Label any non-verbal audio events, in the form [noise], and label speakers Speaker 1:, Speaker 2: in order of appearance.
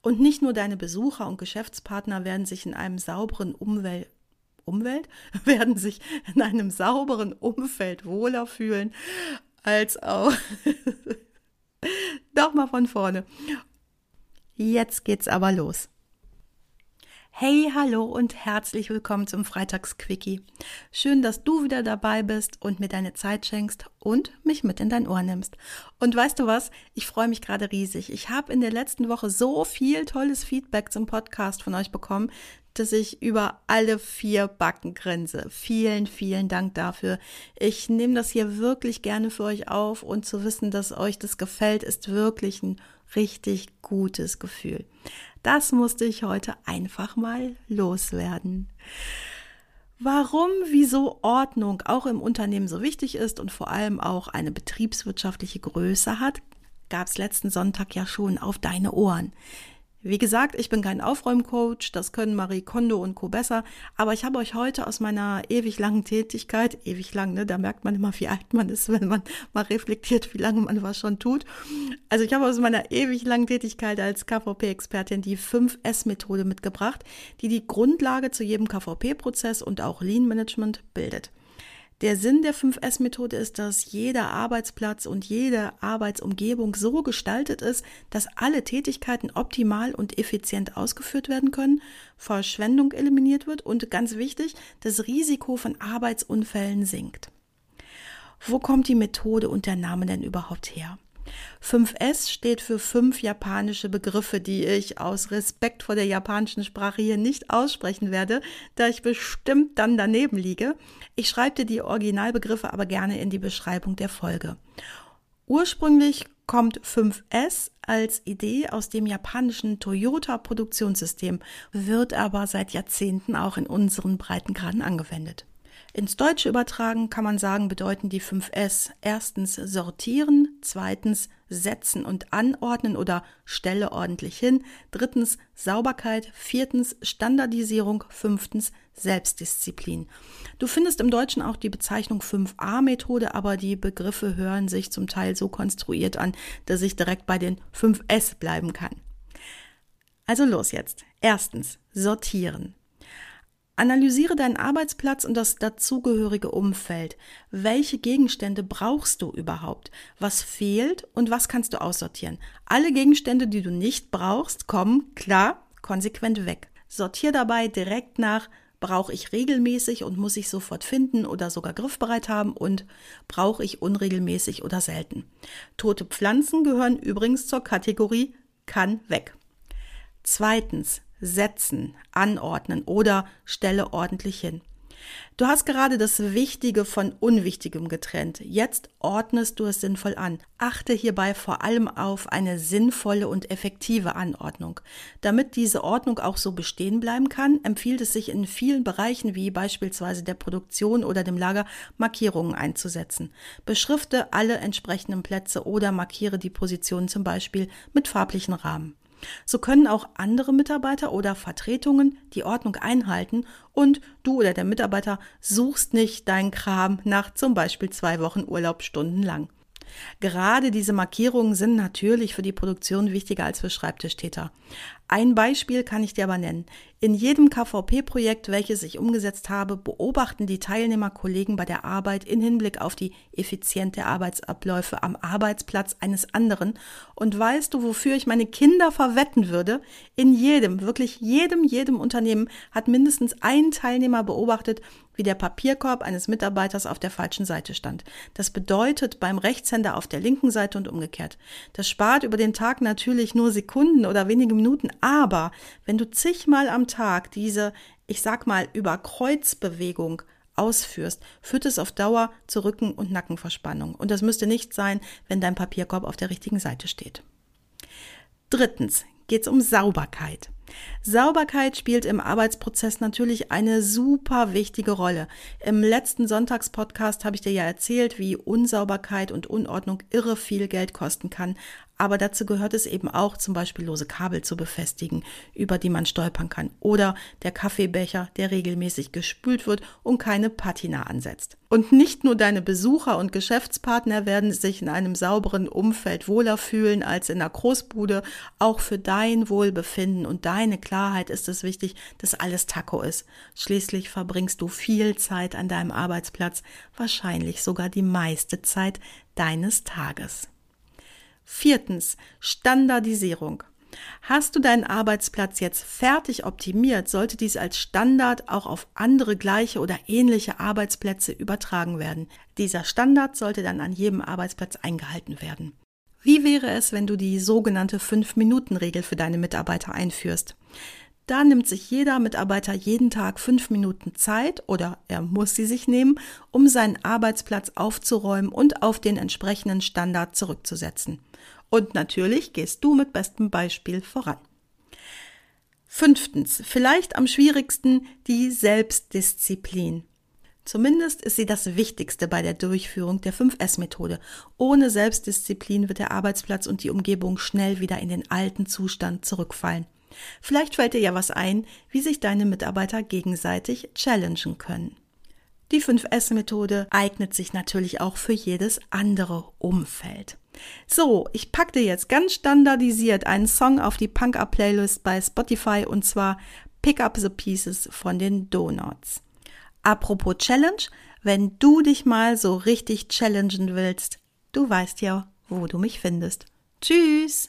Speaker 1: und nicht nur deine Besucher und Geschäftspartner werden sich in einem sauberen Umwelt Umwelt [laughs] werden sich in einem sauberen Umfeld wohler fühlen, als auch [laughs] doch mal von vorne. Jetzt geht's aber los. Hey, hallo und herzlich willkommen zum Freitagsquickie. Schön, dass du wieder dabei bist und mir deine Zeit schenkst und mich mit in dein Ohr nimmst. Und weißt du was? Ich freue mich gerade riesig. Ich habe in der letzten Woche so viel tolles Feedback zum Podcast von euch bekommen, dass ich über alle vier Backen grinse. Vielen, vielen Dank dafür. Ich nehme das hier wirklich gerne für euch auf und zu wissen, dass euch das gefällt, ist wirklich ein richtig gutes Gefühl. Das musste ich heute einfach mal loswerden. Warum, wieso Ordnung auch im Unternehmen so wichtig ist und vor allem auch eine betriebswirtschaftliche Größe hat, gab es letzten Sonntag ja schon auf deine Ohren. Wie gesagt, ich bin kein Aufräumcoach, das können Marie Kondo und Co. besser, aber ich habe euch heute aus meiner ewig langen Tätigkeit, ewig lang, ne, da merkt man immer, wie alt man ist, [laughs] wenn man mal reflektiert, wie lange man was schon tut. Also ich habe aus meiner ewig langen Tätigkeit als KVP-Expertin die 5S-Methode mitgebracht, die die Grundlage zu jedem KVP-Prozess und auch Lean-Management bildet. Der Sinn der 5S-Methode ist, dass jeder Arbeitsplatz und jede Arbeitsumgebung so gestaltet ist, dass alle Tätigkeiten optimal und effizient ausgeführt werden können, Verschwendung eliminiert wird und ganz wichtig, das Risiko von Arbeitsunfällen sinkt. Wo kommt die Methode und der Name denn überhaupt her? 5S steht für fünf japanische Begriffe, die ich aus Respekt vor der japanischen Sprache hier nicht aussprechen werde, da ich bestimmt dann daneben liege. Ich schreibe dir die Originalbegriffe aber gerne in die Beschreibung der Folge. Ursprünglich kommt 5S als Idee aus dem japanischen Toyota-Produktionssystem, wird aber seit Jahrzehnten auch in unseren Breitengraden angewendet. Ins Deutsche übertragen kann man sagen, bedeuten die 5S erstens sortieren, zweitens setzen und anordnen oder stelle ordentlich hin, drittens Sauberkeit, viertens Standardisierung, fünftens Selbstdisziplin. Du findest im Deutschen auch die Bezeichnung 5a-Methode, aber die Begriffe hören sich zum Teil so konstruiert an, dass ich direkt bei den 5S bleiben kann. Also los jetzt. Erstens, sortieren. Analysiere deinen Arbeitsplatz und das dazugehörige Umfeld. Welche Gegenstände brauchst du überhaupt? Was fehlt und was kannst du aussortieren? Alle Gegenstände, die du nicht brauchst, kommen klar konsequent weg. Sortier dabei direkt nach, brauche ich regelmäßig und muss ich sofort finden oder sogar griffbereit haben und brauche ich unregelmäßig oder selten. Tote Pflanzen gehören übrigens zur Kategorie kann weg. Zweitens, setzen, anordnen oder stelle ordentlich hin. Du hast gerade das Wichtige von Unwichtigem getrennt. Jetzt ordnest du es sinnvoll an. Achte hierbei vor allem auf eine sinnvolle und effektive Anordnung. Damit diese Ordnung auch so bestehen bleiben kann, empfiehlt es sich in vielen Bereichen wie beispielsweise der Produktion oder dem Lager Markierungen einzusetzen. Beschrifte alle entsprechenden Plätze oder markiere die Positionen zum Beispiel mit farblichen Rahmen. So können auch andere Mitarbeiter oder Vertretungen die Ordnung einhalten und du oder der Mitarbeiter suchst nicht deinen Kram nach zum Beispiel zwei Wochen Urlaub stundenlang. Gerade diese Markierungen sind natürlich für die Produktion wichtiger als für Schreibtischtäter. Ein Beispiel kann ich dir aber nennen. In jedem KVP-Projekt, welches ich umgesetzt habe, beobachten die Teilnehmerkollegen bei der Arbeit in Hinblick auf die effiziente Arbeitsabläufe am Arbeitsplatz eines anderen. Und weißt du, wofür ich meine Kinder verwetten würde? In jedem, wirklich jedem, jedem Unternehmen hat mindestens ein Teilnehmer beobachtet, wie der Papierkorb eines Mitarbeiters auf der falschen Seite stand. Das bedeutet beim Rechtshänder auf der linken Seite und umgekehrt. Das spart über den Tag natürlich nur Sekunden oder wenige Minuten, aber wenn du zigmal am Tag diese, ich sag mal, Überkreuzbewegung ausführst, führt es auf Dauer zu Rücken- und Nackenverspannung. Und das müsste nicht sein, wenn dein Papierkorb auf der richtigen Seite steht. Drittens geht es um Sauberkeit. Sauberkeit spielt im Arbeitsprozess natürlich eine super wichtige Rolle. Im letzten Sonntagspodcast habe ich dir ja erzählt, wie Unsauberkeit und Unordnung irre viel Geld kosten kann. Aber dazu gehört es eben auch, zum Beispiel lose Kabel zu befestigen, über die man stolpern kann. Oder der Kaffeebecher, der regelmäßig gespült wird und keine Patina ansetzt. Und nicht nur deine Besucher und Geschäftspartner werden sich in einem sauberen Umfeld wohler fühlen als in der Großbude. Auch für dein Wohlbefinden und deine Klarheit ist es wichtig, dass alles Taco ist. Schließlich verbringst du viel Zeit an deinem Arbeitsplatz, wahrscheinlich sogar die meiste Zeit deines Tages. Viertens, Standardisierung. Hast du deinen Arbeitsplatz jetzt fertig optimiert, sollte dies als Standard auch auf andere gleiche oder ähnliche Arbeitsplätze übertragen werden. Dieser Standard sollte dann an jedem Arbeitsplatz eingehalten werden. Wie wäre es, wenn du die sogenannte 5-Minuten-Regel für deine Mitarbeiter einführst? Da nimmt sich jeder Mitarbeiter jeden Tag fünf Minuten Zeit oder er muss sie sich nehmen, um seinen Arbeitsplatz aufzuräumen und auf den entsprechenden Standard zurückzusetzen. Und natürlich gehst du mit bestem Beispiel voran. Fünftens, vielleicht am schwierigsten die Selbstdisziplin. Zumindest ist sie das Wichtigste bei der Durchführung der 5S-Methode. Ohne Selbstdisziplin wird der Arbeitsplatz und die Umgebung schnell wieder in den alten Zustand zurückfallen. Vielleicht fällt dir ja was ein, wie sich deine Mitarbeiter gegenseitig challengen können. Die 5S-Methode eignet sich natürlich auch für jedes andere Umfeld. So, ich packte jetzt ganz standardisiert einen Song auf die Punk-Up-Playlist bei Spotify und zwar Pick Up the Pieces von den Donuts. Apropos Challenge, wenn du dich mal so richtig challengen willst, du weißt ja, wo du mich findest. Tschüss!